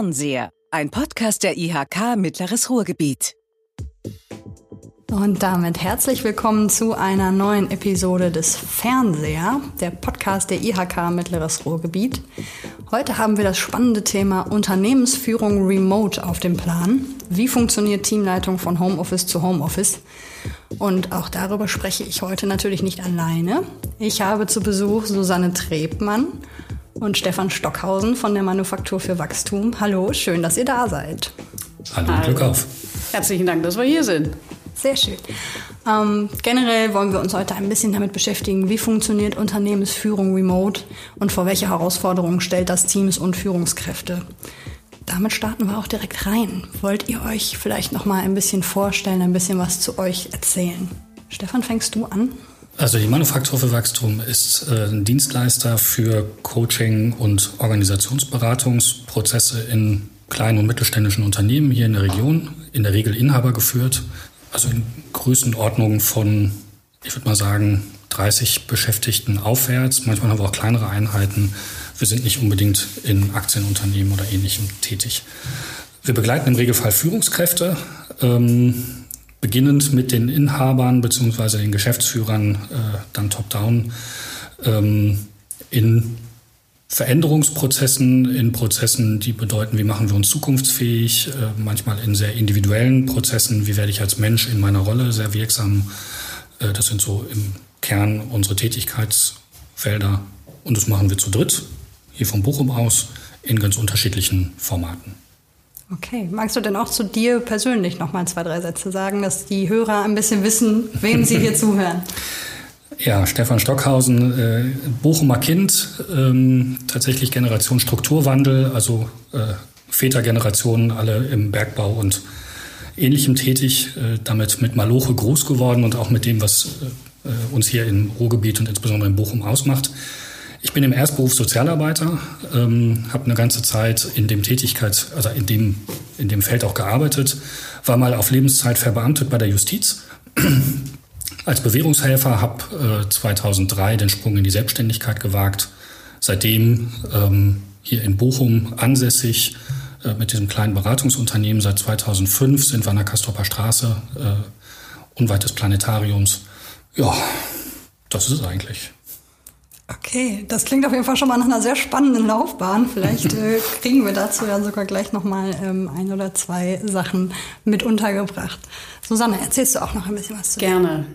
Fernseher, ein Podcast der IHK Mittleres Ruhrgebiet. Und damit herzlich willkommen zu einer neuen Episode des Fernseher, der Podcast der IHK Mittleres Ruhrgebiet. Heute haben wir das spannende Thema Unternehmensführung Remote auf dem Plan. Wie funktioniert Teamleitung von Homeoffice zu Homeoffice? Und auch darüber spreche ich heute natürlich nicht alleine. Ich habe zu Besuch Susanne Trebmann und Stefan Stockhausen von der Manufaktur für Wachstum. Hallo, schön, dass ihr da seid. Hallo, Hallo. Glück auf. Herzlichen Dank, dass wir hier sind. Sehr schön. Ähm, generell wollen wir uns heute ein bisschen damit beschäftigen, wie funktioniert Unternehmensführung remote und vor welche Herausforderungen stellt das Teams und Führungskräfte. Damit starten wir auch direkt rein. Wollt ihr euch vielleicht noch mal ein bisschen vorstellen, ein bisschen was zu euch erzählen? Stefan, fängst du an? Also die Manufaktur für Wachstum ist äh, ein Dienstleister für Coaching und Organisationsberatungsprozesse in kleinen und mittelständischen Unternehmen hier in der Region, in der Regel Inhaber geführt, also in Größenordnungen von, ich würde mal sagen, 30 Beschäftigten aufwärts. Manchmal haben wir auch kleinere Einheiten. Wir sind nicht unbedingt in Aktienunternehmen oder ähnlichem tätig. Wir begleiten im Regelfall Führungskräfte. Ähm, beginnend mit den Inhabern bzw. den Geschäftsführern, äh, dann top-down, ähm, in Veränderungsprozessen, in Prozessen, die bedeuten, wie machen wir uns zukunftsfähig, äh, manchmal in sehr individuellen Prozessen, wie werde ich als Mensch in meiner Rolle sehr wirksam. Äh, das sind so im Kern unsere Tätigkeitsfelder und das machen wir zu dritt, hier vom Bochum aus, in ganz unterschiedlichen Formaten. Okay, magst du denn auch zu dir persönlich noch mal zwei, drei Sätze sagen, dass die Hörer ein bisschen wissen, wem sie hier zuhören? Ja, Stefan Stockhausen, äh, Bochumer Kind, ähm, tatsächlich Generation Strukturwandel, also äh, Vätergenerationen alle im Bergbau und Ähnlichem tätig, äh, damit mit Maloche groß geworden und auch mit dem, was äh, uns hier im Ruhrgebiet und insbesondere in Bochum ausmacht. Ich bin im Erstberuf Sozialarbeiter, ähm, habe eine ganze Zeit in dem Tätigkeit, also in dem, in dem Feld auch gearbeitet, war mal auf Lebenszeit verbeamtet bei der Justiz. Als Bewährungshelfer habe äh, 2003 den Sprung in die Selbstständigkeit gewagt. Seitdem ähm, hier in Bochum ansässig äh, mit diesem kleinen Beratungsunternehmen. Seit 2005 sind wir an der Kastropper Straße, äh, unweit des Planetariums. Ja, das ist es eigentlich. Okay, das klingt auf jeden Fall schon mal nach einer sehr spannenden Laufbahn. Vielleicht äh, kriegen wir dazu ja sogar gleich nochmal ähm, ein oder zwei Sachen mit untergebracht. Susanne, erzählst du auch noch ein bisschen was zu Gerne.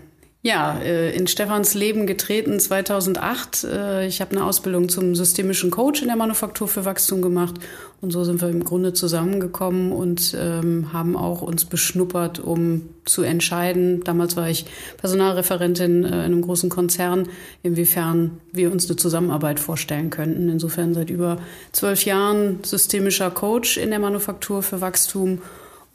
Ja, äh, in Stefans Leben getreten 2008. Äh, ich habe eine Ausbildung zum systemischen Coach in der Manufaktur für Wachstum gemacht und so sind wir im Grunde zusammengekommen und ähm, haben auch uns beschnuppert, um zu entscheiden. Damals war ich Personalreferentin äh, in einem großen Konzern, inwiefern wir uns eine Zusammenarbeit vorstellen könnten. Insofern seit über zwölf Jahren systemischer Coach in der Manufaktur für Wachstum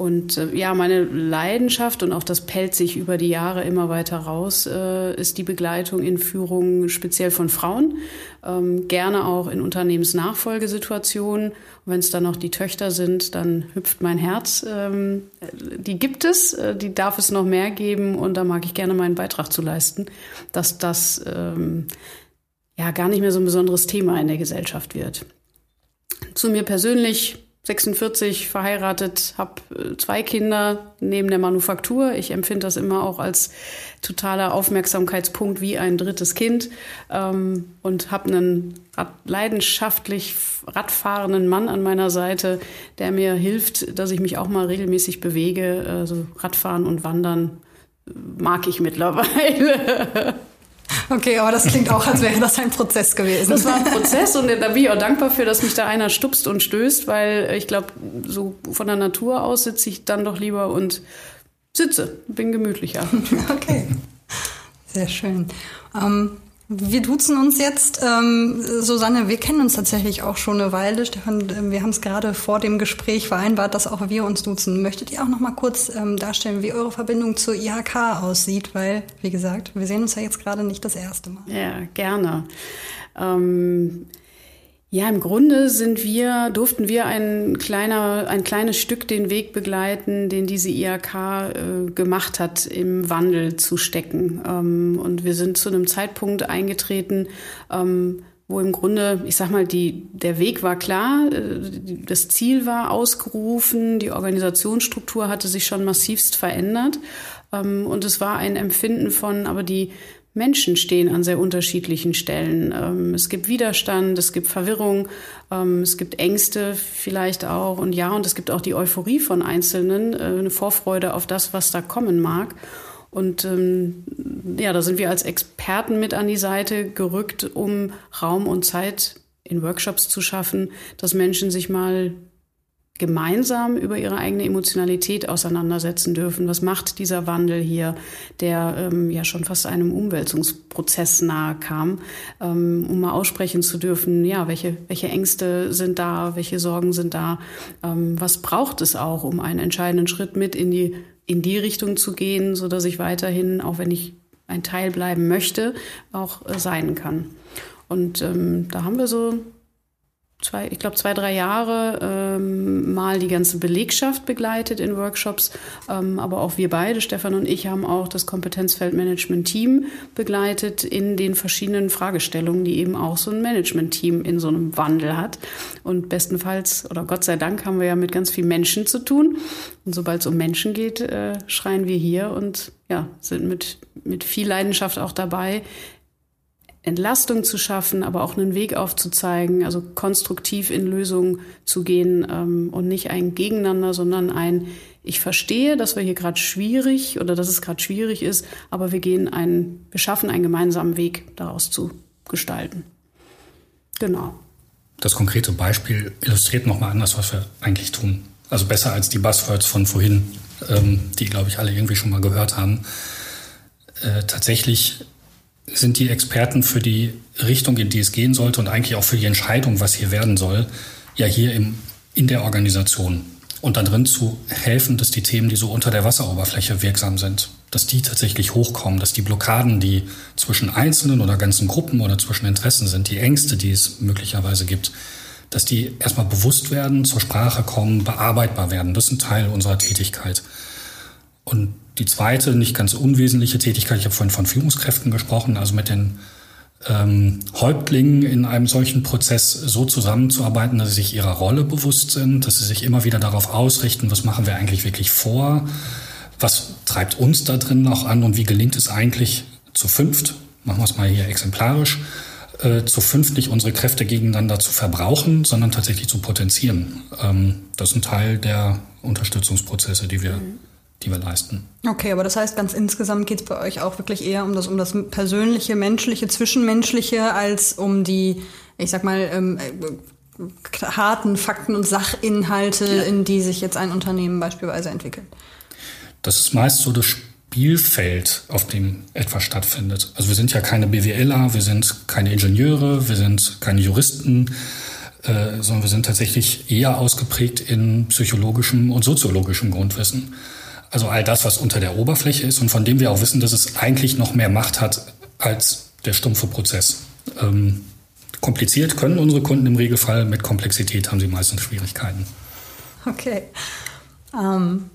und äh, ja, meine Leidenschaft und auch das pellt sich über die Jahre immer weiter raus, äh, ist die Begleitung in Führung speziell von Frauen, ähm, gerne auch in Unternehmensnachfolgesituationen. Wenn es dann noch die Töchter sind, dann hüpft mein Herz. Ähm, die gibt es, äh, die darf es noch mehr geben und da mag ich gerne meinen Beitrag zu leisten, dass das ähm, ja gar nicht mehr so ein besonderes Thema in der Gesellschaft wird. Zu mir persönlich 46, verheiratet, habe äh, zwei Kinder neben der Manufaktur. Ich empfinde das immer auch als totaler Aufmerksamkeitspunkt wie ein drittes Kind ähm, und habe einen Rad leidenschaftlich radfahrenden Mann an meiner Seite, der mir hilft, dass ich mich auch mal regelmäßig bewege. Also Radfahren und Wandern mag ich mittlerweile. Okay, aber das klingt auch, als wäre das ein Prozess gewesen. Das war ein Prozess und da bin ich auch dankbar für, dass mich da einer stupst und stößt, weil ich glaube, so von der Natur aus sitze ich dann doch lieber und sitze, bin gemütlicher. Okay, sehr schön. Ähm, wir duzen uns jetzt. Ähm, Susanne, wir kennen uns tatsächlich auch schon eine Weile. Stefan, äh, wir haben es gerade vor dem Gespräch vereinbart, dass auch wir uns duzen. Möchtet ihr auch noch mal kurz ähm, darstellen, wie eure Verbindung zur IHK aussieht? Weil, wie gesagt, wir sehen uns ja jetzt gerade nicht das erste Mal. Ja, gerne. Ähm ja, im Grunde sind wir, durften wir ein kleiner, ein kleines Stück den Weg begleiten, den diese IHK äh, gemacht hat, im Wandel zu stecken. Ähm, und wir sind zu einem Zeitpunkt eingetreten, ähm, wo im Grunde, ich sag mal, die, der Weg war klar, äh, das Ziel war ausgerufen, die Organisationsstruktur hatte sich schon massivst verändert. Ähm, und es war ein Empfinden von, aber die Menschen stehen an sehr unterschiedlichen Stellen. Ähm, es gibt Widerstand, es gibt Verwirrung, ähm, es gibt Ängste vielleicht auch. Und ja, und es gibt auch die Euphorie von Einzelnen, äh, eine Vorfreude auf das, was da kommen mag. Und ähm, ja, da sind wir als Experten mit an die Seite gerückt, um Raum und Zeit in Workshops zu schaffen, dass Menschen sich mal gemeinsam über ihre eigene Emotionalität auseinandersetzen dürfen. Was macht dieser Wandel hier, der ähm, ja schon fast einem Umwälzungsprozess nahe kam, ähm, um mal aussprechen zu dürfen, ja, welche, welche Ängste sind da, welche Sorgen sind da, ähm, was braucht es auch, um einen entscheidenden Schritt mit in die, in die Richtung zu gehen, so dass ich weiterhin, auch wenn ich ein Teil bleiben möchte, auch äh, sein kann. Und ähm, da haben wir so zwei, ich glaube, zwei, drei Jahre ähm, mal die ganze Belegschaft begleitet in Workshops. Ähm, aber auch wir beide, Stefan und ich, haben auch das Kompetenzfeldmanagement-Team begleitet in den verschiedenen Fragestellungen, die eben auch so ein Management-Team in so einem Wandel hat. Und bestenfalls, oder Gott sei Dank, haben wir ja mit ganz vielen Menschen zu tun. Und sobald es um Menschen geht, äh, schreien wir hier und ja, sind mit, mit viel Leidenschaft auch dabei, Entlastung zu schaffen, aber auch einen Weg aufzuzeigen, also konstruktiv in Lösungen zu gehen ähm, und nicht ein Gegeneinander, sondern ein Ich verstehe, dass wir hier gerade schwierig oder dass es gerade schwierig ist, aber wir gehen einen, wir schaffen einen gemeinsamen Weg daraus zu gestalten. Genau. Das konkrete Beispiel illustriert nochmal anders, was wir eigentlich tun. Also besser als die Buzzwords von vorhin, ähm, die, glaube ich, alle irgendwie schon mal gehört haben. Äh, tatsächlich sind die Experten für die Richtung, in die es gehen sollte und eigentlich auch für die Entscheidung, was hier werden soll, ja hier im, in der Organisation. Und da drin zu helfen, dass die Themen, die so unter der Wasseroberfläche wirksam sind, dass die tatsächlich hochkommen, dass die Blockaden, die zwischen Einzelnen oder ganzen Gruppen oder zwischen Interessen sind, die Ängste, die es möglicherweise gibt, dass die erstmal bewusst werden, zur Sprache kommen, bearbeitbar werden. Das ist ein Teil unserer Tätigkeit. Und die zweite, nicht ganz unwesentliche Tätigkeit, ich habe vorhin von Führungskräften gesprochen, also mit den ähm, Häuptlingen in einem solchen Prozess so zusammenzuarbeiten, dass sie sich ihrer Rolle bewusst sind, dass sie sich immer wieder darauf ausrichten, was machen wir eigentlich wirklich vor, was treibt uns da drin noch an und wie gelingt es eigentlich zu fünft, machen wir es mal hier exemplarisch, äh, zu fünft nicht unsere Kräfte gegeneinander zu verbrauchen, sondern tatsächlich zu potenzieren. Ähm, das ist ein Teil der Unterstützungsprozesse, die wir mhm die wir leisten. Okay, aber das heißt, ganz insgesamt geht es bei euch auch wirklich eher um das, um das persönliche, menschliche, zwischenmenschliche, als um die, ich sag mal, ähm, äh, harten Fakten und Sachinhalte, ja. in die sich jetzt ein Unternehmen beispielsweise entwickelt. Das ist meist so das Spielfeld, auf dem etwas stattfindet. Also wir sind ja keine BWLer, wir sind keine Ingenieure, wir sind keine Juristen, äh, sondern wir sind tatsächlich eher ausgeprägt in psychologischem und soziologischem Grundwissen. Also all das, was unter der Oberfläche ist und von dem wir auch wissen, dass es eigentlich noch mehr Macht hat als der stumpfe Prozess. Ähm, kompliziert können unsere Kunden im Regelfall, mit Komplexität haben sie meistens Schwierigkeiten. Okay. Ähm,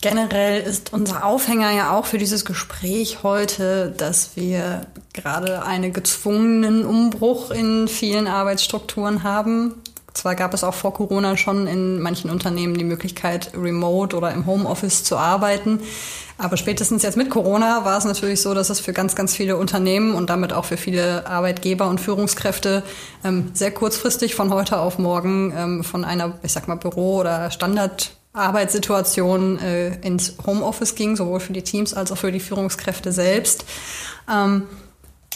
generell ist unser Aufhänger ja auch für dieses Gespräch heute, dass wir gerade einen gezwungenen Umbruch in vielen Arbeitsstrukturen haben. Zwar gab es auch vor Corona schon in manchen Unternehmen die Möglichkeit, remote oder im Homeoffice zu arbeiten. Aber spätestens jetzt mit Corona war es natürlich so, dass es für ganz, ganz viele Unternehmen und damit auch für viele Arbeitgeber und Führungskräfte ähm, sehr kurzfristig von heute auf morgen ähm, von einer, ich sag mal, Büro- oder Standardarbeitssituation äh, ins Homeoffice ging, sowohl für die Teams als auch für die Führungskräfte selbst. Ähm,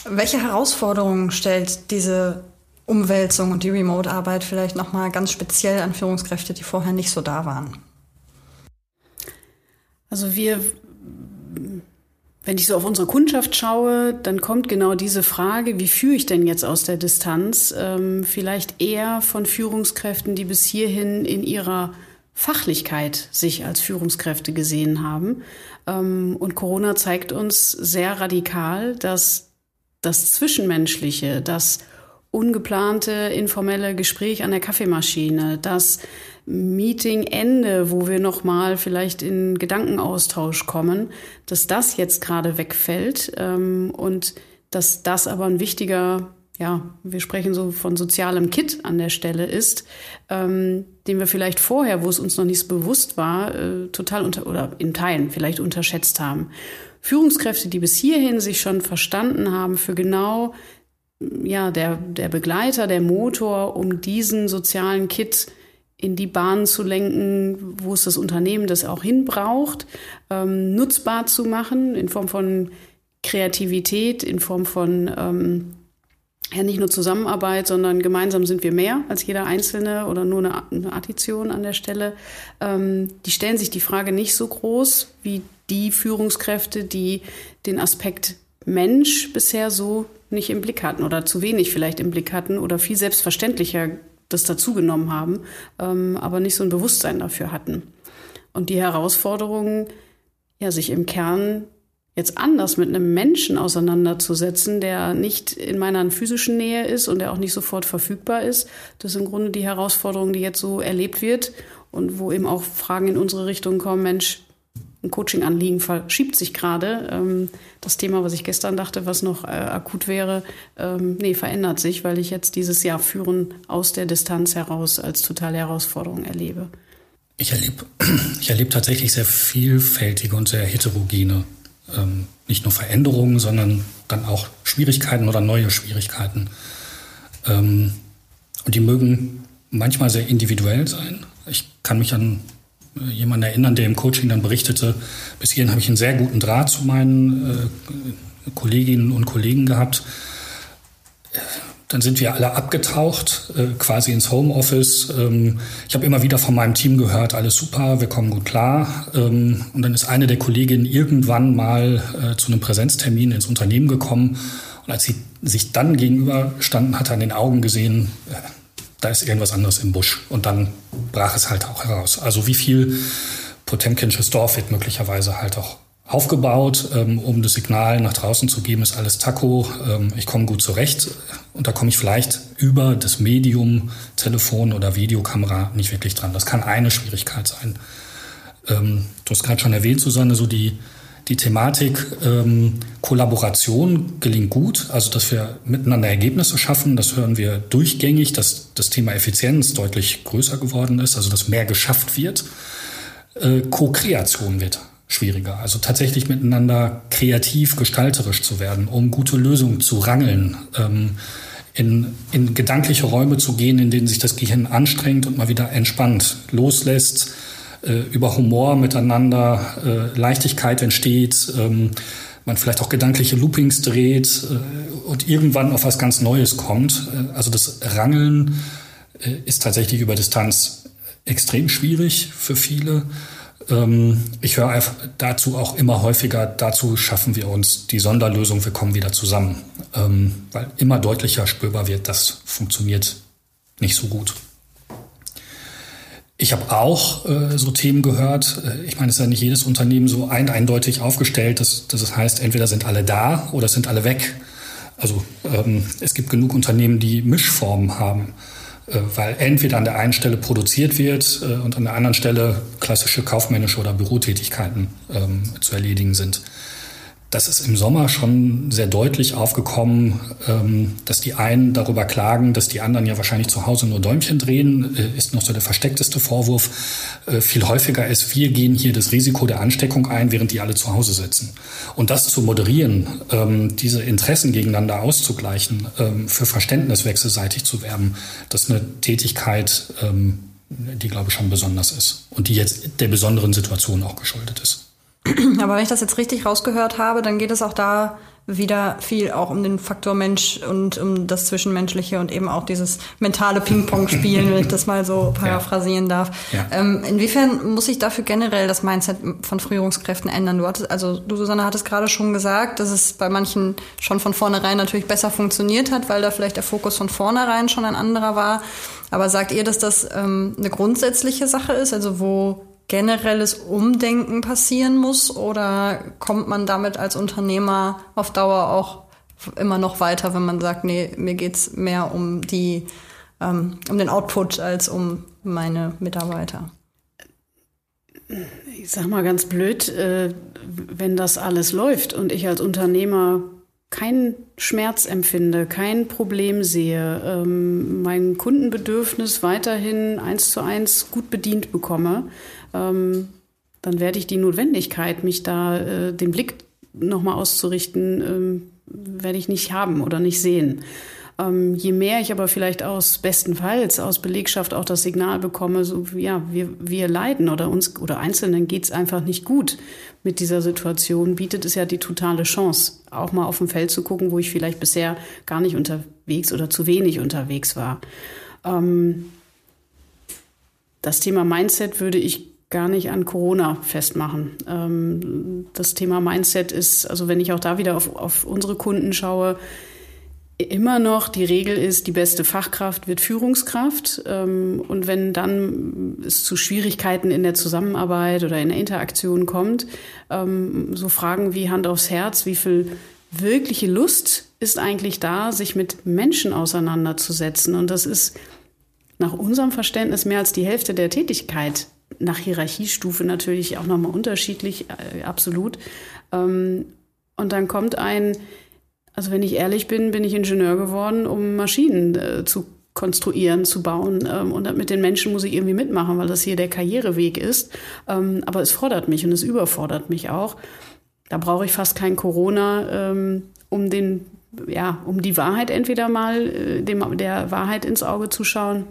welche Herausforderungen stellt diese Umwälzung und die Remote-Arbeit vielleicht nochmal ganz speziell an Führungskräfte, die vorher nicht so da waren? Also wir, wenn ich so auf unsere Kundschaft schaue, dann kommt genau diese Frage, wie führe ich denn jetzt aus der Distanz, ähm, vielleicht eher von Führungskräften, die bis hierhin in ihrer Fachlichkeit sich als Führungskräfte gesehen haben. Ähm, und Corona zeigt uns sehr radikal, dass das Zwischenmenschliche, das ungeplante informelle Gespräch an der Kaffeemaschine, das Meetingende, wo wir noch mal vielleicht in Gedankenaustausch kommen, dass das jetzt gerade wegfällt ähm, und dass das aber ein wichtiger ja, wir sprechen so von sozialem Kit an der Stelle ist, ähm, den wir vielleicht vorher, wo es uns noch nicht so bewusst war, äh, total unter oder in Teilen vielleicht unterschätzt haben. Führungskräfte, die bis hierhin sich schon verstanden haben für genau ja, der, der Begleiter, der Motor, um diesen sozialen Kit in die Bahn zu lenken, wo es das Unternehmen das auch hinbraucht, ähm, nutzbar zu machen in Form von Kreativität, in Form von ähm, ja nicht nur Zusammenarbeit, sondern gemeinsam sind wir mehr als jeder Einzelne oder nur eine, eine Addition an der Stelle. Ähm, die stellen sich die Frage nicht so groß wie die Führungskräfte, die den Aspekt Mensch bisher so nicht im Blick hatten oder zu wenig vielleicht im Blick hatten oder viel selbstverständlicher das dazugenommen haben, ähm, aber nicht so ein Bewusstsein dafür hatten. Und die Herausforderungen, ja, sich im Kern jetzt anders mit einem Menschen auseinanderzusetzen, der nicht in meiner physischen Nähe ist und der auch nicht sofort verfügbar ist, das ist im Grunde die Herausforderung, die jetzt so erlebt wird und wo eben auch Fragen in unsere Richtung kommen, Mensch, ein Coaching-Anliegen verschiebt sich gerade. Ähm, das Thema, was ich gestern dachte, was noch äh, akut wäre, ähm, nee, verändert sich, weil ich jetzt dieses Jahr Führen aus der Distanz heraus als totale Herausforderung erlebe. Ich erlebe ich erlebe tatsächlich sehr vielfältige und sehr heterogene, ähm, nicht nur Veränderungen, sondern dann auch Schwierigkeiten oder neue Schwierigkeiten. Und die mögen manchmal sehr individuell sein. Ich kann mich an jemanden erinnern, der im Coaching dann berichtete, bis hierhin habe ich einen sehr guten Draht zu meinen äh, Kolleginnen und Kollegen gehabt. Dann sind wir alle abgetaucht, äh, quasi ins Homeoffice. Ähm, ich habe immer wieder von meinem Team gehört, alles super, wir kommen gut klar. Ähm, und dann ist eine der Kolleginnen irgendwann mal äh, zu einem Präsenztermin ins Unternehmen gekommen. Und als sie sich dann gegenüberstanden, hat er in den Augen gesehen, äh, da ist irgendwas anderes im Busch. Und dann brach es halt auch heraus. Also wie viel Potemkinsches Dorf wird möglicherweise halt auch aufgebaut, ähm, um das Signal nach draußen zu geben, ist alles Taco, ähm, ich komme gut zurecht. Und da komme ich vielleicht über das Medium Telefon oder Videokamera nicht wirklich dran. Das kann eine Schwierigkeit sein. Ähm, du hast gerade schon erwähnt, Susanne, so die die Thematik ähm, Kollaboration gelingt gut, also dass wir miteinander Ergebnisse schaffen. Das hören wir durchgängig, dass das Thema Effizienz deutlich größer geworden ist, also dass mehr geschafft wird. Äh, Co-Kreation wird schwieriger, also tatsächlich miteinander kreativ, gestalterisch zu werden, um gute Lösungen zu rangeln. Ähm, in, in gedankliche Räume zu gehen, in denen sich das Gehirn anstrengt und mal wieder entspannt loslässt, äh, über Humor miteinander, äh, Leichtigkeit entsteht, ähm, man vielleicht auch gedankliche Loopings dreht äh, und irgendwann auf was ganz Neues kommt. Äh, also das Rangeln äh, ist tatsächlich über Distanz extrem schwierig für viele. Ähm, ich höre dazu auch immer häufiger, dazu schaffen wir uns die Sonderlösung, wir kommen wieder zusammen. Ähm, weil immer deutlicher spürbar wird, das funktioniert nicht so gut. Ich habe auch äh, so Themen gehört. Äh, ich meine, es ist ja nicht jedes Unternehmen so ein, eindeutig aufgestellt, dass, dass es heißt, entweder sind alle da oder sind alle weg. Also ähm, es gibt genug Unternehmen, die Mischformen haben, äh, weil entweder an der einen Stelle produziert wird äh, und an der anderen Stelle klassische kaufmännische oder Bürotätigkeiten ähm, zu erledigen sind das ist im Sommer schon sehr deutlich aufgekommen, ähm, dass die einen darüber klagen, dass die anderen ja wahrscheinlich zu Hause nur Däumchen drehen, äh, ist noch so der versteckteste Vorwurf. Äh, viel häufiger ist, wir gehen hier das Risiko der Ansteckung ein, während die alle zu Hause sitzen. Und das zu moderieren, ähm, diese Interessen gegeneinander auszugleichen, ähm, für Verständnis wechselseitig zu werben, das ist eine Tätigkeit, die, glaube ich, schon besonders ist und die jetzt der besonderen Situation auch geschuldet ist. Aber wenn ich das jetzt richtig rausgehört habe, dann geht es auch da wieder viel auch um den Faktor Mensch und um das Zwischenmenschliche und eben auch dieses mentale Ping-Pong-Spielen, wenn ich das mal so paraphrasieren darf. Ja. Ähm, inwiefern muss sich dafür generell das Mindset von Führungskräften ändern? Du hattest, also du, Susanne, hattest gerade schon gesagt, dass es bei manchen schon von vornherein natürlich besser funktioniert hat, weil da vielleicht der Fokus von vornherein schon ein anderer war. Aber sagt ihr, dass das ähm, eine grundsätzliche Sache ist, also wo generelles Umdenken passieren muss oder kommt man damit als Unternehmer auf Dauer auch immer noch weiter, wenn man sagt, nee, mir geht's mehr um die, ähm, um den Output als um meine Mitarbeiter? Ich sag mal ganz blöd, äh, wenn das alles läuft und ich als Unternehmer keinen Schmerz empfinde, kein Problem sehe, ähm, mein Kundenbedürfnis weiterhin eins zu eins gut bedient bekomme, ähm, dann werde ich die Notwendigkeit, mich da äh, den Blick nochmal auszurichten, ähm, werde ich nicht haben oder nicht sehen. Ähm, je mehr ich aber vielleicht aus bestenfalls aus Belegschaft auch das Signal bekomme, so ja, wir, wir leiden oder uns oder Einzelnen geht's einfach nicht gut mit dieser Situation, bietet es ja die totale Chance, auch mal auf dem Feld zu gucken, wo ich vielleicht bisher gar nicht unterwegs oder zu wenig unterwegs war. Ähm, das Thema Mindset würde ich gar nicht an Corona festmachen. Ähm, das Thema Mindset ist, also wenn ich auch da wieder auf, auf unsere Kunden schaue, immer noch die Regel ist, die beste Fachkraft wird Führungskraft. Ähm, und wenn dann es zu Schwierigkeiten in der Zusammenarbeit oder in der Interaktion kommt, ähm, so Fragen wie Hand aufs Herz, wie viel wirkliche Lust ist eigentlich da, sich mit Menschen auseinanderzusetzen. Und das ist nach unserem Verständnis mehr als die Hälfte der Tätigkeit. Nach Hierarchiestufe natürlich auch nochmal unterschiedlich, äh, absolut. Ähm, und dann kommt ein, also wenn ich ehrlich bin, bin ich Ingenieur geworden, um Maschinen äh, zu konstruieren, zu bauen. Ähm, und mit den Menschen muss ich irgendwie mitmachen, weil das hier der Karriereweg ist. Ähm, aber es fordert mich und es überfordert mich auch. Da brauche ich fast kein Corona, ähm, um den, ja, um die Wahrheit entweder mal äh, dem, der Wahrheit ins Auge zu schauen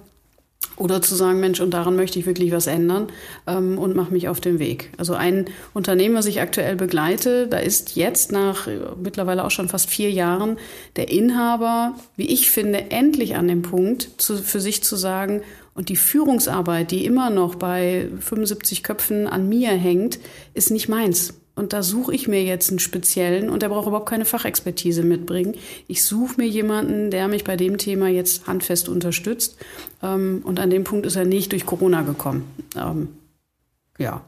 oder zu sagen, Mensch, und daran möchte ich wirklich was ändern ähm, und mache mich auf den Weg. Also ein Unternehmen, was ich aktuell begleite, da ist jetzt nach äh, mittlerweile auch schon fast vier Jahren der Inhaber, wie ich finde, endlich an dem Punkt, zu, für sich zu sagen, und die Führungsarbeit, die immer noch bei 75 Köpfen an mir hängt, ist nicht meins. Und da suche ich mir jetzt einen speziellen und der braucht überhaupt keine Fachexpertise mitbringen. Ich suche mir jemanden, der mich bei dem Thema jetzt handfest unterstützt. Ähm, und an dem Punkt ist er nicht durch Corona gekommen. Ähm, ja.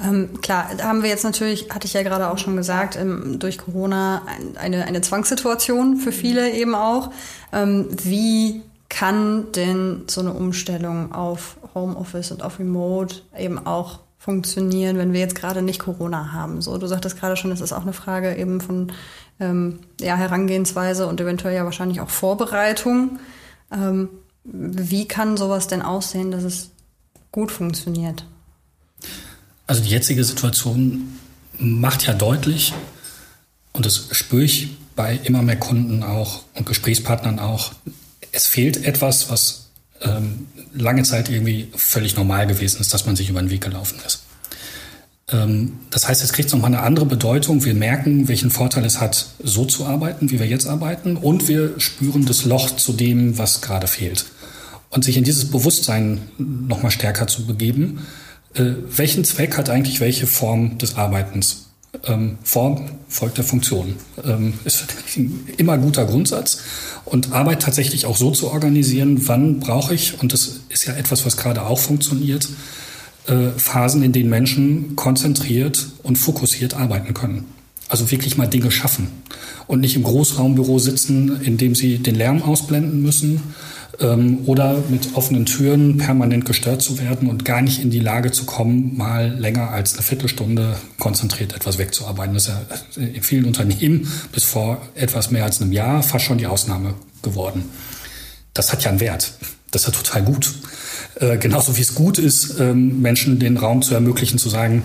Ähm, klar, haben wir jetzt natürlich, hatte ich ja gerade auch schon gesagt, ähm, durch Corona eine, eine Zwangssituation für viele eben auch. Ähm, wie kann denn so eine Umstellung auf Homeoffice und auf Remote eben auch funktionieren, wenn wir jetzt gerade nicht Corona haben. So, du sagtest gerade schon, das ist auch eine Frage eben von ähm, ja, Herangehensweise und eventuell ja wahrscheinlich auch Vorbereitung. Ähm, wie kann sowas denn aussehen, dass es gut funktioniert? Also die jetzige Situation macht ja deutlich, und das spüre ich bei immer mehr Kunden auch und Gesprächspartnern auch, es fehlt etwas, was ähm, lange Zeit irgendwie völlig normal gewesen ist, dass man sich über den Weg gelaufen ist. Ähm, das heißt, es kriegt nochmal eine andere Bedeutung. Wir merken, welchen Vorteil es hat, so zu arbeiten, wie wir jetzt arbeiten. Und wir spüren das Loch zu dem, was gerade fehlt. Und sich in dieses Bewusstsein nochmal stärker zu begeben, äh, welchen Zweck hat eigentlich welche Form des Arbeitens? Ähm, Form folgt der Funktion. Ähm, ist immer guter Grundsatz. Und Arbeit tatsächlich auch so zu organisieren, wann brauche ich, und das ist ja etwas, was gerade auch funktioniert, äh, Phasen, in denen Menschen konzentriert und fokussiert arbeiten können. Also wirklich mal Dinge schaffen und nicht im Großraumbüro sitzen, in dem sie den Lärm ausblenden müssen ähm, oder mit offenen Türen permanent gestört zu werden und gar nicht in die Lage zu kommen, mal länger als eine Viertelstunde konzentriert etwas wegzuarbeiten. Das ist ja in vielen Unternehmen bis vor etwas mehr als einem Jahr fast schon die Ausnahme geworden. Das hat ja einen Wert. Das ist ja total gut. Äh, genauso wie es gut ist, ähm, Menschen den Raum zu ermöglichen, zu sagen,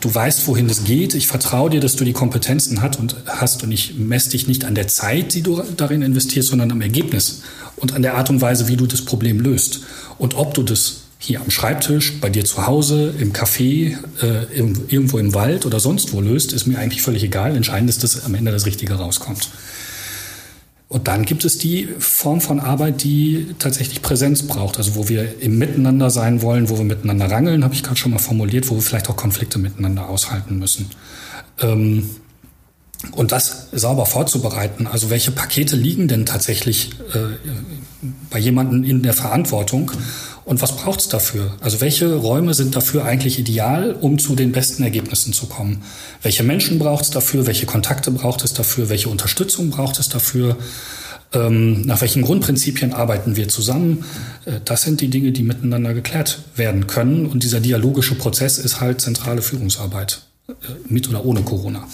du weißt, wohin es geht, ich vertraue dir, dass du die Kompetenzen hat und hast und ich messe dich nicht an der Zeit, die du darin investierst, sondern am Ergebnis und an der Art und Weise, wie du das Problem löst. Und ob du das hier am Schreibtisch, bei dir zu Hause, im Café, äh, irgendwo im Wald oder sonst wo löst, ist mir eigentlich völlig egal. Entscheidend ist, dass am Ende das Richtige rauskommt. Und dann gibt es die Form von Arbeit, die tatsächlich Präsenz braucht, also wo wir im Miteinander sein wollen, wo wir miteinander rangeln, habe ich gerade schon mal formuliert, wo wir vielleicht auch Konflikte miteinander aushalten müssen. Ähm, und das sauber vorzubereiten, also welche Pakete liegen denn tatsächlich äh, bei jemandem in der Verantwortung und was braucht es dafür? Also welche Räume sind dafür eigentlich ideal, um zu den besten Ergebnissen zu kommen? Welche Menschen braucht es dafür? Welche Kontakte braucht es dafür? Welche Unterstützung braucht es dafür? Ähm, nach welchen Grundprinzipien arbeiten wir zusammen? Äh, das sind die Dinge, die miteinander geklärt werden können. Und dieser dialogische Prozess ist halt zentrale Führungsarbeit, äh, mit oder ohne Corona.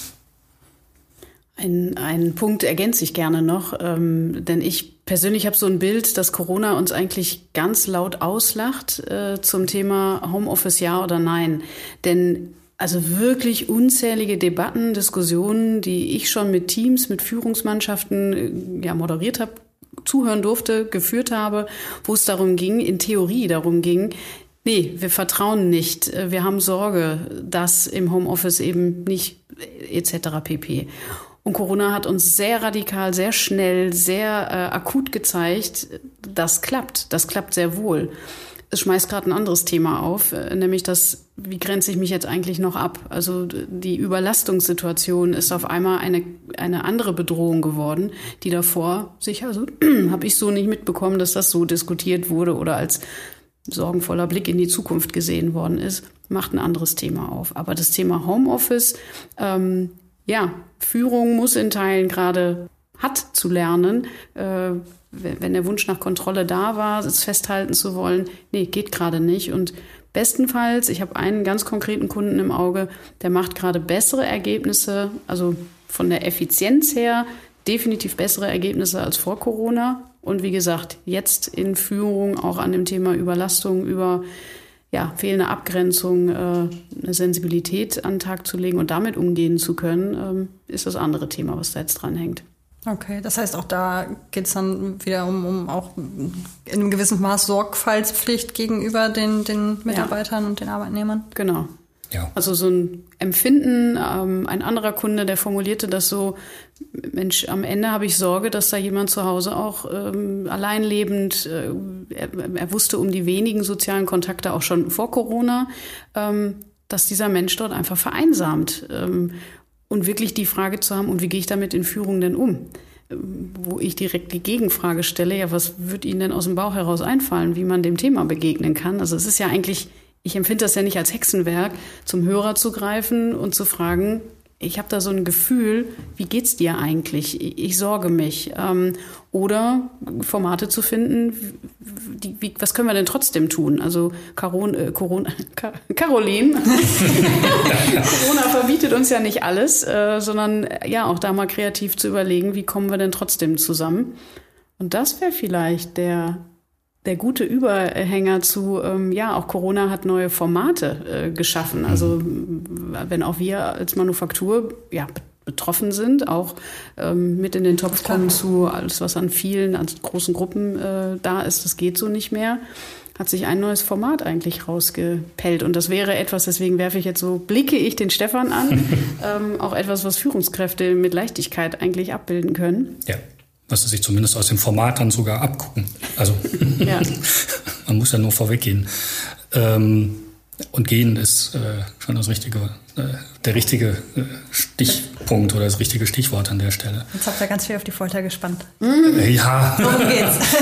Ein, ein Punkt ergänze ich gerne noch, ähm, denn ich persönlich habe so ein Bild, dass Corona uns eigentlich ganz laut auslacht äh, zum Thema Homeoffice ja oder nein. Denn also wirklich unzählige Debatten, Diskussionen, die ich schon mit Teams, mit Führungsmannschaften äh, ja, moderiert habe, zuhören durfte, geführt habe, wo es darum ging, in Theorie darum ging, nee, wir vertrauen nicht, äh, wir haben Sorge, dass im Homeoffice eben nicht äh, etc. pp. Und Corona hat uns sehr radikal, sehr schnell, sehr äh, akut gezeigt, das klappt, das klappt sehr wohl. Es schmeißt gerade ein anderes Thema auf, äh, nämlich das, wie grenze ich mich jetzt eigentlich noch ab? Also die Überlastungssituation ist auf einmal eine, eine andere Bedrohung geworden, die davor sich, also habe ich so nicht mitbekommen, dass das so diskutiert wurde oder als sorgenvoller Blick in die Zukunft gesehen worden ist, macht ein anderes Thema auf. Aber das Thema Homeoffice, ähm, ja, Führung muss in Teilen gerade hat zu lernen, äh, wenn der Wunsch nach Kontrolle da war, es festhalten zu wollen, nee, geht gerade nicht. Und bestenfalls, ich habe einen ganz konkreten Kunden im Auge, der macht gerade bessere Ergebnisse, also von der Effizienz her definitiv bessere Ergebnisse als vor Corona. Und wie gesagt, jetzt in Führung auch an dem Thema Überlastung, über ja, fehlende Abgrenzung, äh, eine Sensibilität an den Tag zu legen und damit umgehen zu können, ähm, ist das andere Thema, was da jetzt dran hängt. Okay, das heißt, auch da geht es dann wieder um, um auch in einem gewissen Maß Sorgfaltspflicht gegenüber den, den Mitarbeitern ja. und den Arbeitnehmern. Genau. Ja. Also so ein Empfinden, ähm, ein anderer Kunde, der formulierte das so, Mensch, am Ende habe ich Sorge, dass da jemand zu Hause auch ähm, allein lebend, äh, er, er, wusste um die wenigen sozialen Kontakte auch schon vor Corona, ähm, dass dieser Mensch dort einfach vereinsamt. Ähm, und wirklich die Frage zu haben, und wie gehe ich damit in Führung denn um? Ähm, wo ich direkt die Gegenfrage stelle, ja, was wird Ihnen denn aus dem Bauch heraus einfallen, wie man dem Thema begegnen kann? Also es ist ja eigentlich ich empfinde das ja nicht als Hexenwerk, zum Hörer zu greifen und zu fragen, ich habe da so ein Gefühl, wie geht's dir eigentlich? Ich, ich sorge mich. Ähm, oder Formate zu finden, die, wie, was können wir denn trotzdem tun? Also Caron, äh, Corona, Caroline, Corona verbietet uns ja nicht alles, äh, sondern ja auch da mal kreativ zu überlegen, wie kommen wir denn trotzdem zusammen? Und das wäre vielleicht der der gute Überhänger zu, ähm, ja, auch Corona hat neue Formate äh, geschaffen. Also mhm. wenn auch wir als Manufaktur ja, betroffen sind, auch ähm, mit in den Topf kommen zu alles, was an vielen, an großen Gruppen äh, da ist, das geht so nicht mehr, hat sich ein neues Format eigentlich rausgepellt. Und das wäre etwas, deswegen werfe ich jetzt so, blicke ich den Stefan an, ähm, auch etwas, was Führungskräfte mit Leichtigkeit eigentlich abbilden können. Ja was sie sich zumindest aus dem Format dann sogar abgucken. Also ja. man muss ja nur vorweggehen. Ähm, und gehen ist äh, schon das richtige, äh, der richtige äh, Stichpunkt oder das richtige Stichwort an der Stelle. Jetzt habt ihr ganz viel auf die Folter gespannt. Äh, ja. Worum geht's?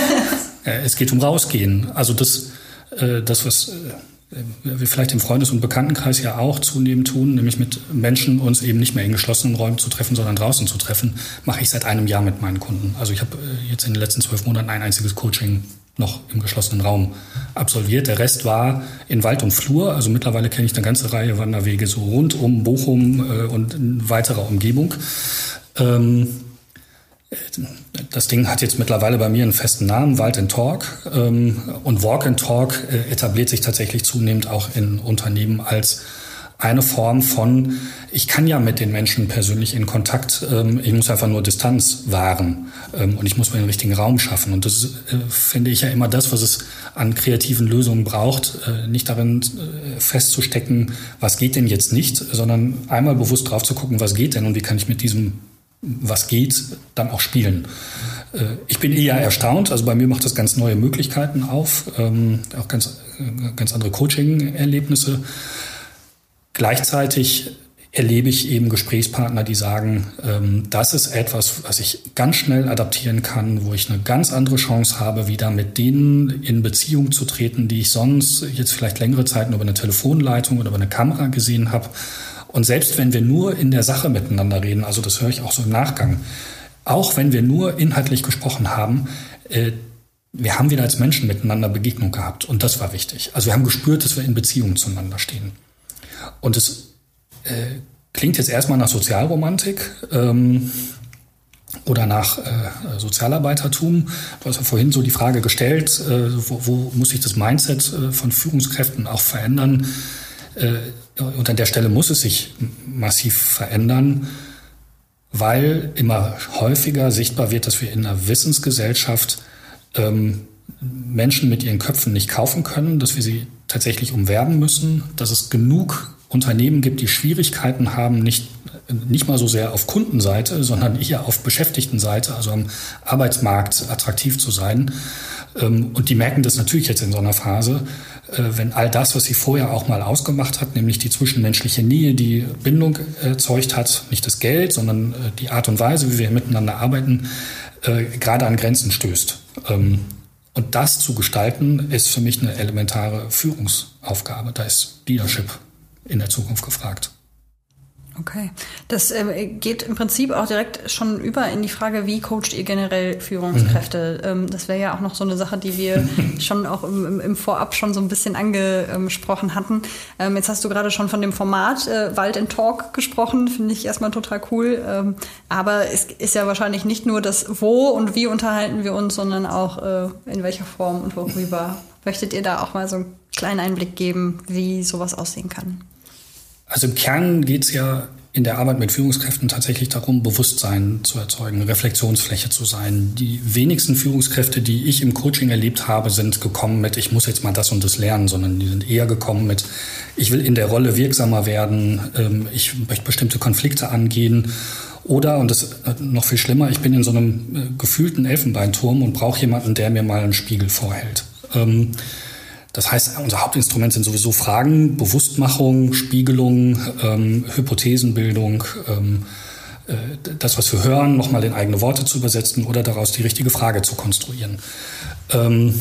Äh, es geht um rausgehen. Also das, äh, das was wir vielleicht im Freundes- und Bekanntenkreis ja auch zunehmend tun, nämlich mit Menschen uns eben nicht mehr in geschlossenen Räumen zu treffen, sondern draußen zu treffen, mache ich seit einem Jahr mit meinen Kunden. Also ich habe äh, jetzt in den letzten zwölf Monaten ein einziges Coaching noch im geschlossenen Raum absolviert. Der Rest war in Wald und Flur. Also mittlerweile kenne ich eine ganze Reihe Wanderwege so rund um Bochum äh, und in weiterer Umgebung. Ähm, das Ding hat jetzt mittlerweile bei mir einen festen Namen, Wald and Talk. Ähm, und Walk and Talk äh, etabliert sich tatsächlich zunehmend auch in Unternehmen als eine Form von, ich kann ja mit den Menschen persönlich in Kontakt, ähm, ich muss einfach nur Distanz wahren ähm, und ich muss mir den richtigen Raum schaffen. Und das äh, finde ich ja immer das, was es an kreativen Lösungen braucht, äh, nicht darin festzustecken, was geht denn jetzt nicht, sondern einmal bewusst drauf zu gucken, was geht denn und wie kann ich mit diesem was geht, dann auch spielen. Äh, ich bin eher erstaunt, also bei mir macht das ganz neue Möglichkeiten auf, ähm, auch ganz, äh, ganz andere Coaching-Erlebnisse. Gleichzeitig erlebe ich eben Gesprächspartner, die sagen, ähm, das ist etwas, was ich ganz schnell adaptieren kann, wo ich eine ganz andere Chance habe, wieder mit denen in Beziehung zu treten, die ich sonst jetzt vielleicht längere Zeit nur über eine Telefonleitung oder über eine Kamera gesehen habe und selbst wenn wir nur in der Sache miteinander reden, also das höre ich auch so im Nachgang, auch wenn wir nur inhaltlich gesprochen haben, äh, wir haben wieder als Menschen miteinander Begegnung gehabt und das war wichtig. Also wir haben gespürt, dass wir in Beziehung zueinander stehen. Und es äh, klingt jetzt erstmal nach Sozialromantik. Ähm, oder nach äh, Sozialarbeitertum. Du hast ja vorhin so die Frage gestellt, äh, wo, wo, muss sich das Mindset äh, von Führungskräften auch verändern? Und an der Stelle muss es sich massiv verändern, weil immer häufiger sichtbar wird, dass wir in einer Wissensgesellschaft ähm, Menschen mit ihren Köpfen nicht kaufen können, dass wir sie tatsächlich umwerben müssen, dass es genug Unternehmen gibt, die Schwierigkeiten haben, nicht, nicht mal so sehr auf Kundenseite, sondern eher auf Beschäftigtenseite, also am Arbeitsmarkt attraktiv zu sein. Ähm, und die merken das natürlich jetzt in so einer Phase, äh, wenn all das, was sie vorher auch mal ausgemacht hat, nämlich die zwischenmenschliche Nähe, die Bindung erzeugt hat, nicht das Geld, sondern äh, die Art und Weise, wie wir miteinander arbeiten, äh, gerade an Grenzen stößt. Ähm, und das zu gestalten, ist für mich eine elementare Führungsaufgabe. Da ist Leadership in der Zukunft gefragt. Okay. Das äh, geht im Prinzip auch direkt schon über in die Frage, wie coacht ihr generell Führungskräfte? Mhm. Ähm, das wäre ja auch noch so eine Sache, die wir schon auch im, im, Vorab schon so ein bisschen angesprochen hatten. Ähm, jetzt hast du gerade schon von dem Format äh, Wald in Talk gesprochen, finde ich erstmal total cool. Ähm, aber es ist ja wahrscheinlich nicht nur das Wo und wie unterhalten wir uns, sondern auch äh, in welcher Form und worüber. Möchtet ihr da auch mal so einen kleinen Einblick geben, wie sowas aussehen kann? Also im Kern geht es ja in der Arbeit mit Führungskräften tatsächlich darum, Bewusstsein zu erzeugen, Reflexionsfläche zu sein. Die wenigsten Führungskräfte, die ich im Coaching erlebt habe, sind gekommen mit, ich muss jetzt mal das und das lernen, sondern die sind eher gekommen mit, ich will in der Rolle wirksamer werden, ähm, ich möchte bestimmte Konflikte angehen. Oder, und das ist noch viel schlimmer, ich bin in so einem äh, gefühlten Elfenbeinturm und brauche jemanden, der mir mal einen Spiegel vorhält. Das heißt, unser Hauptinstrument sind sowieso Fragen, Bewusstmachung, Spiegelung, ähm, Hypothesenbildung, ähm, äh, das, was wir hören, nochmal in eigene Worte zu übersetzen oder daraus die richtige Frage zu konstruieren. Ähm,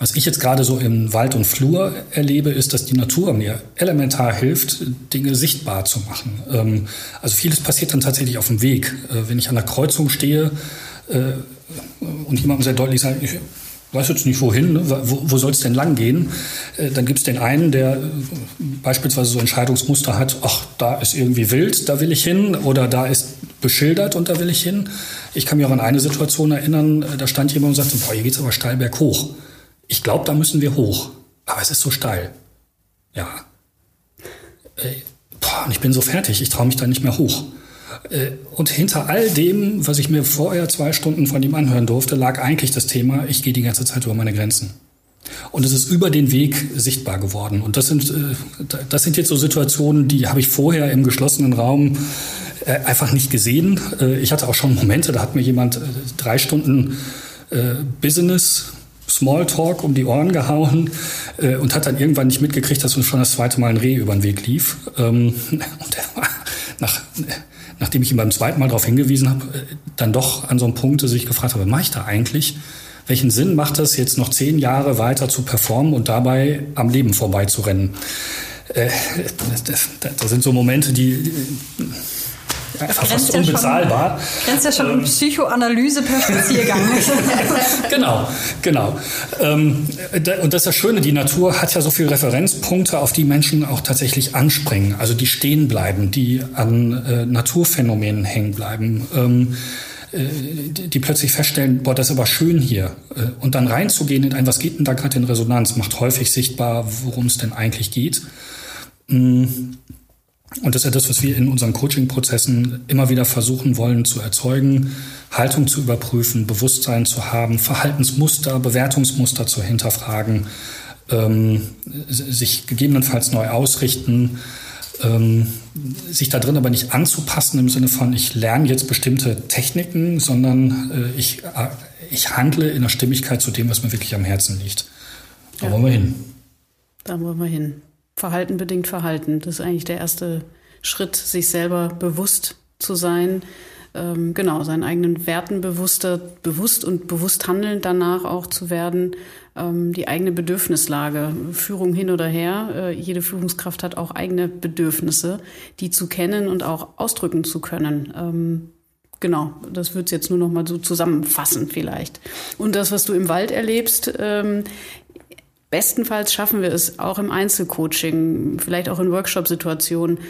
was ich jetzt gerade so im Wald und Flur erlebe, ist, dass die Natur mir elementar hilft, Dinge sichtbar zu machen. Ähm, also vieles passiert dann tatsächlich auf dem Weg. Äh, wenn ich an der Kreuzung stehe äh, und jemandem sehr deutlich sage, weiß jetzt nicht wohin, ne? wo, wo soll es denn lang gehen? Äh, dann gibt es den einen, der äh, beispielsweise so Entscheidungsmuster hat, ach, da ist irgendwie wild, da will ich hin, oder da ist beschildert und da will ich hin. Ich kann mich auch an eine Situation erinnern, äh, da stand jemand und sagte, boah, hier geht's aber steil berghoch. Ich glaube, da müssen wir hoch, aber es ist so steil. Ja. Boah, und ich bin so fertig, ich traue mich da nicht mehr hoch. Äh, und hinter all dem, was ich mir vorher zwei Stunden von ihm anhören durfte, lag eigentlich das Thema, ich gehe die ganze Zeit über meine Grenzen. Und es ist über den Weg sichtbar geworden. Und das sind, äh, das sind jetzt so Situationen, die habe ich vorher im geschlossenen Raum äh, einfach nicht gesehen. Ich hatte auch schon Momente, da hat mir jemand drei Stunden Business Smalltalk um die Ohren gehauen und hat dann irgendwann nicht mitgekriegt, dass uns schon das zweite Mal ein Reh über den Weg lief. Ähm, und er war nach nachdem ich ihn beim zweiten Mal darauf hingewiesen habe, äh, dann doch an so einem Punkt sich gefragt habe, mache ich da eigentlich? Welchen Sinn macht es, jetzt noch zehn Jahre weiter zu performen und dabei am Leben vorbeizurennen? Äh, das, das, das sind so Momente, die einfach fast ja unbezahlbar. Schon, grenzt ja schon ähm, Psychoanalyse per Spaziergang. genau, genau. Ähm, und das ist das Schöne, die Natur hat ja so viele Referenzpunkte, auf die Menschen auch tatsächlich anspringen, also die stehen bleiben, die an äh, Naturphänomenen hängen bleiben. Ähm, äh, die plötzlich feststellen, boah, das ist aber schön hier. Äh, und dann reinzugehen in ein, was geht denn da gerade in Resonanz, macht häufig sichtbar, worum es denn eigentlich geht. Mm. Und das ist ja das, was wir in unseren Coaching-Prozessen immer wieder versuchen wollen zu erzeugen, Haltung zu überprüfen, Bewusstsein zu haben, Verhaltensmuster, Bewertungsmuster zu hinterfragen, ähm, sich gegebenenfalls neu ausrichten, ähm, sich da drin aber nicht anzupassen im Sinne von, ich lerne jetzt bestimmte Techniken, sondern äh, ich, äh, ich handle in der Stimmigkeit zu dem, was mir wirklich am Herzen liegt. Da ja. wollen wir hin. Da wollen wir hin. Verhalten bedingt Verhalten. Das ist eigentlich der erste Schritt, sich selber bewusst zu sein. Ähm, genau, seinen eigenen Werten bewusster, bewusst und bewusst handelnd danach auch zu werden. Ähm, die eigene Bedürfnislage, Führung hin oder her. Äh, jede Führungskraft hat auch eigene Bedürfnisse, die zu kennen und auch ausdrücken zu können. Ähm, genau, das wird jetzt nur noch mal so zusammenfassen vielleicht. Und das, was du im Wald erlebst, ähm, Bestenfalls schaffen wir es auch im Einzelcoaching, vielleicht auch in Workshop-Situationen,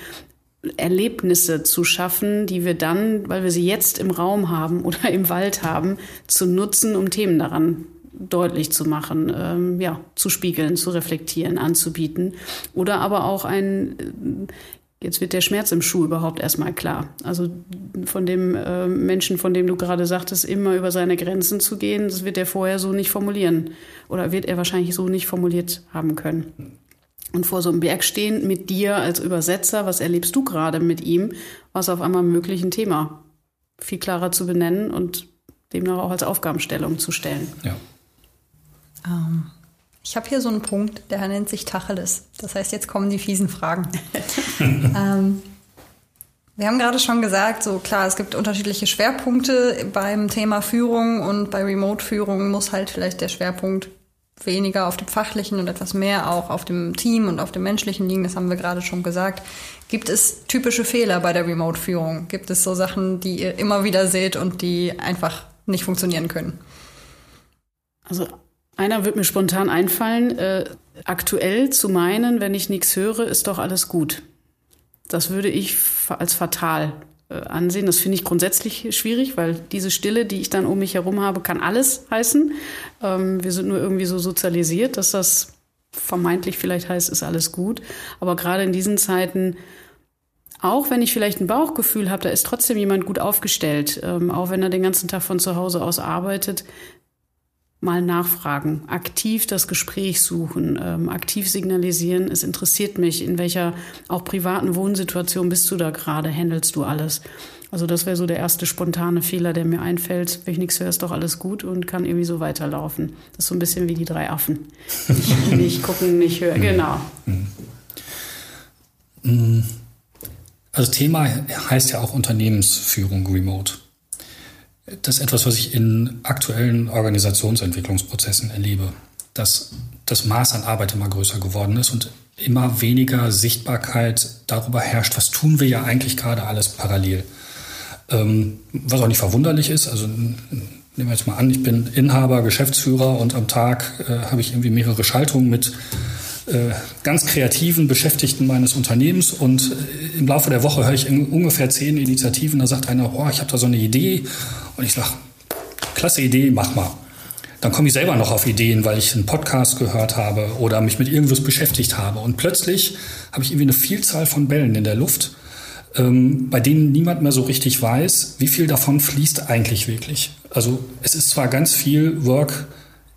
Erlebnisse zu schaffen, die wir dann, weil wir sie jetzt im Raum haben oder im Wald haben, zu nutzen, um Themen daran deutlich zu machen, ähm, ja, zu spiegeln, zu reflektieren, anzubieten. Oder aber auch ein, jetzt wird der Schmerz im Schuh überhaupt erstmal klar. Also von dem äh, Menschen, von dem du gerade sagtest, immer über seine Grenzen zu gehen, das wird er vorher so nicht formulieren. Oder wird er wahrscheinlich so nicht formuliert haben können. Und vor so einem Berg stehen mit dir als Übersetzer, was erlebst du gerade mit ihm, was auf einmal möglich ein Thema viel klarer zu benennen und demnach auch als Aufgabenstellung zu stellen. Ja. Ähm, ich habe hier so einen Punkt, der nennt sich Tacheles. Das heißt, jetzt kommen die fiesen Fragen. ähm, wir haben gerade schon gesagt, so klar, es gibt unterschiedliche Schwerpunkte beim Thema Führung und bei Remote-Führung muss halt vielleicht der Schwerpunkt weniger auf dem fachlichen und etwas mehr auch auf dem Team und auf dem menschlichen liegen. Das haben wir gerade schon gesagt. Gibt es typische Fehler bei der Remote-Führung? Gibt es so Sachen, die ihr immer wieder seht und die einfach nicht funktionieren können? Also einer wird mir spontan einfallen, äh, aktuell zu meinen, wenn ich nichts höre, ist doch alles gut. Das würde ich als fatal äh, ansehen. Das finde ich grundsätzlich schwierig, weil diese Stille, die ich dann um mich herum habe, kann alles heißen. Ähm, wir sind nur irgendwie so sozialisiert, dass das vermeintlich vielleicht heißt, ist alles gut. Aber gerade in diesen Zeiten auch wenn ich vielleicht ein Bauchgefühl habe, da ist trotzdem jemand gut aufgestellt, ähm, auch wenn er den ganzen Tag von zu Hause aus arbeitet, mal nachfragen, aktiv das Gespräch suchen, ähm, aktiv signalisieren, es interessiert mich, in welcher auch privaten Wohnsituation bist du da gerade, handelst du alles. Also das wäre so der erste spontane Fehler, der mir einfällt. Wenn ich nichts höre, ist doch alles gut und kann irgendwie so weiterlaufen. Das ist so ein bisschen wie die drei Affen. Nicht, nicht gucken, nicht hören. Genau. Also Thema heißt ja auch Unternehmensführung remote. Das ist etwas, was ich in aktuellen Organisationsentwicklungsprozessen erlebe, dass das Maß an Arbeit immer größer geworden ist und immer weniger Sichtbarkeit darüber herrscht, was tun wir ja eigentlich gerade alles parallel. Ähm, was auch nicht verwunderlich ist, also nehmen wir jetzt mal an, ich bin Inhaber, Geschäftsführer und am Tag äh, habe ich irgendwie mehrere Schaltungen mit ganz kreativen Beschäftigten meines Unternehmens und äh, im Laufe der Woche höre ich ungefähr zehn Initiativen, da sagt einer, oh, ich habe da so eine Idee und ich sage, klasse Idee, mach mal. Dann komme ich selber noch auf Ideen, weil ich einen Podcast gehört habe oder mich mit irgendwas beschäftigt habe. Und plötzlich habe ich irgendwie eine Vielzahl von Bällen in der Luft, ähm, bei denen niemand mehr so richtig weiß, wie viel davon fließt eigentlich wirklich. Also es ist zwar ganz viel Work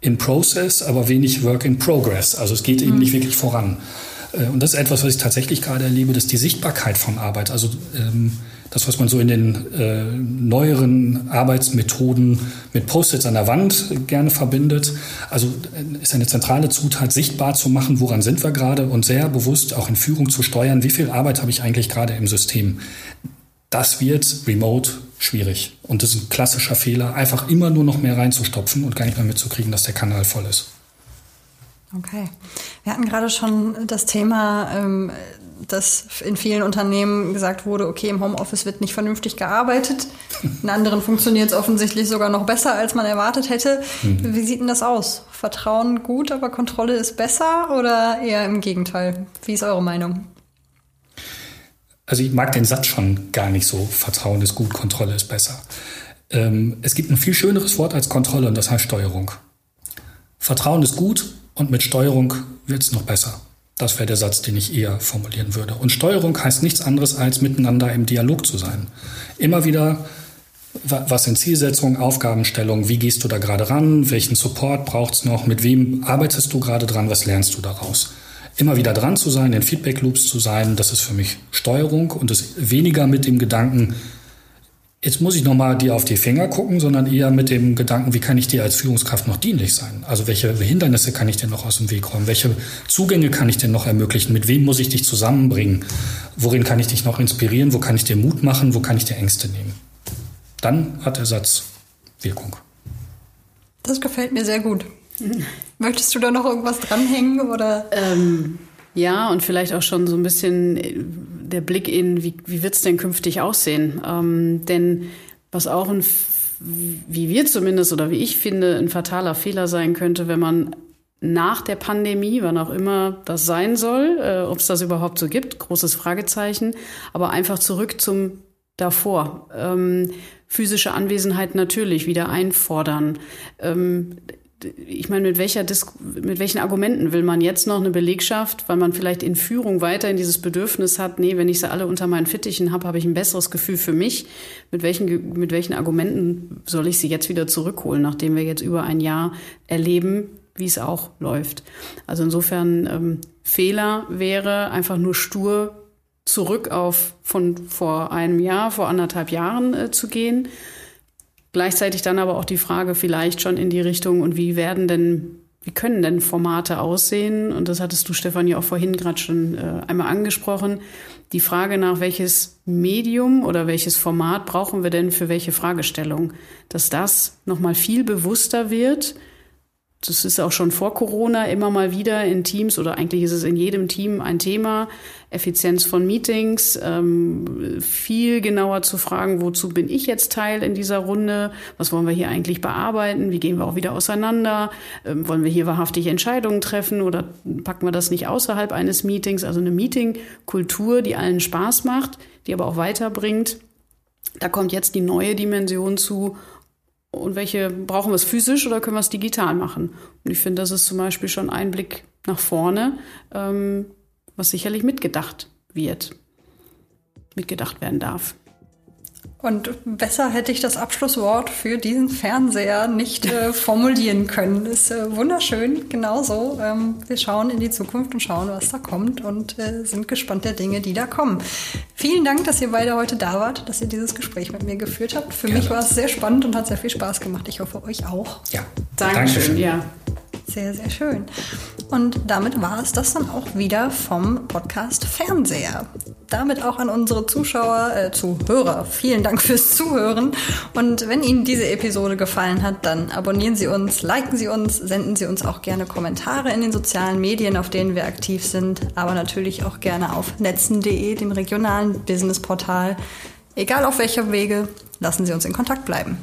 in Process, aber wenig Work in Progress. Also es geht eben mhm. nicht wirklich voran. Äh, und das ist etwas, was ich tatsächlich gerade erlebe, dass die Sichtbarkeit von Arbeit, also ähm, das, was man so in den äh, neueren Arbeitsmethoden mit Post-its an der Wand gerne verbindet. Also äh, ist eine zentrale Zutat, sichtbar zu machen, woran sind wir gerade und sehr bewusst auch in Führung zu steuern, wie viel Arbeit habe ich eigentlich gerade im System. Das wird remote schwierig. Und das ist ein klassischer Fehler, einfach immer nur noch mehr reinzustopfen und gar nicht mehr mitzukriegen, dass der Kanal voll ist. Okay. Wir hatten gerade schon das Thema, ähm, dass in vielen Unternehmen gesagt wurde, okay, im Homeoffice wird nicht vernünftig gearbeitet. In anderen funktioniert es offensichtlich sogar noch besser, als man erwartet hätte. Mhm. Wie sieht denn das aus? Vertrauen gut, aber Kontrolle ist besser oder eher im Gegenteil? Wie ist eure Meinung? Also ich mag den Satz schon gar nicht so. Vertrauen ist gut, Kontrolle ist besser. Ähm, es gibt ein viel schöneres Wort als Kontrolle und das heißt Steuerung. Vertrauen ist gut, und mit Steuerung wird es noch besser. Das wäre der Satz, den ich eher formulieren würde. Und Steuerung heißt nichts anderes, als miteinander im Dialog zu sein. Immer wieder, was sind Zielsetzungen, Aufgabenstellungen, wie gehst du da gerade ran, welchen Support braucht es noch, mit wem arbeitest du gerade dran, was lernst du daraus. Immer wieder dran zu sein, in Feedback Loops zu sein, das ist für mich Steuerung und es weniger mit dem Gedanken, Jetzt muss ich nochmal dir auf die Finger gucken, sondern eher mit dem Gedanken, wie kann ich dir als Führungskraft noch dienlich sein? Also welche Hindernisse kann ich dir noch aus dem Weg räumen? Welche Zugänge kann ich dir noch ermöglichen? Mit wem muss ich dich zusammenbringen? Worin kann ich dich noch inspirieren? Wo kann ich dir Mut machen? Wo kann ich dir Ängste nehmen? Dann hat der Satz Wirkung. Das gefällt mir sehr gut. Möchtest du da noch irgendwas dranhängen oder? Ähm, ja, und vielleicht auch schon so ein bisschen äh, der Blick in, wie, wie wird es denn künftig aussehen? Ähm, denn was auch ein, wie wir zumindest oder wie ich finde, ein fataler Fehler sein könnte, wenn man nach der Pandemie, wann auch immer das sein soll, äh, ob es das überhaupt so gibt, großes Fragezeichen, aber einfach zurück zum davor. Ähm, physische Anwesenheit natürlich wieder einfordern. Ähm, ich meine, mit, welcher mit welchen Argumenten will man jetzt noch eine Belegschaft, weil man vielleicht in Führung weiterhin dieses Bedürfnis hat, nee, wenn ich sie alle unter meinen Fittichen habe, habe ich ein besseres Gefühl für mich. Mit welchen, mit welchen Argumenten soll ich sie jetzt wieder zurückholen, nachdem wir jetzt über ein Jahr erleben, wie es auch läuft? Also insofern ähm, Fehler wäre einfach nur stur zurück auf von vor einem Jahr, vor anderthalb Jahren äh, zu gehen Gleichzeitig dann aber auch die Frage vielleicht schon in die Richtung, und wie werden denn, wie können denn Formate aussehen? Und das hattest du, Stefan, ja auch vorhin gerade schon äh, einmal angesprochen. Die Frage nach, welches Medium oder welches Format brauchen wir denn für welche Fragestellung? Dass das nochmal viel bewusster wird, das ist auch schon vor Corona immer mal wieder in Teams oder eigentlich ist es in jedem Team ein Thema. Effizienz von Meetings, ähm, viel genauer zu fragen, wozu bin ich jetzt Teil in dieser Runde? Was wollen wir hier eigentlich bearbeiten? Wie gehen wir auch wieder auseinander? Ähm, wollen wir hier wahrhaftig Entscheidungen treffen oder packen wir das nicht außerhalb eines Meetings? Also eine Meetingkultur, die allen Spaß macht, die aber auch weiterbringt. Da kommt jetzt die neue Dimension zu und welche brauchen wir es physisch oder können wir es digital machen? Und ich finde, das ist zum Beispiel schon ein Blick nach vorne, ähm, was sicherlich mitgedacht wird, mitgedacht werden darf. Und besser hätte ich das Abschlusswort für diesen Fernseher nicht äh, formulieren können. Ist äh, wunderschön, genauso. Ähm, wir schauen in die Zukunft und schauen, was da kommt und äh, sind gespannt der Dinge, die da kommen. Vielen Dank, dass ihr beide heute da wart, dass ihr dieses Gespräch mit mir geführt habt. Für Gerne. mich war es sehr spannend und hat sehr viel Spaß gemacht. Ich hoffe, euch auch. Ja, Dankeschön. Dankeschön. Ja. Sehr, sehr schön. Und damit war es das dann auch wieder vom Podcast Fernseher. Damit auch an unsere Zuschauer, äh, Zuhörer. Vielen Dank fürs Zuhören. Und wenn Ihnen diese Episode gefallen hat, dann abonnieren Sie uns, liken Sie uns, senden Sie uns auch gerne Kommentare in den sozialen Medien, auf denen wir aktiv sind, aber natürlich auch gerne auf netzen.de, dem regionalen Businessportal. Egal auf welcher Wege, lassen Sie uns in Kontakt bleiben.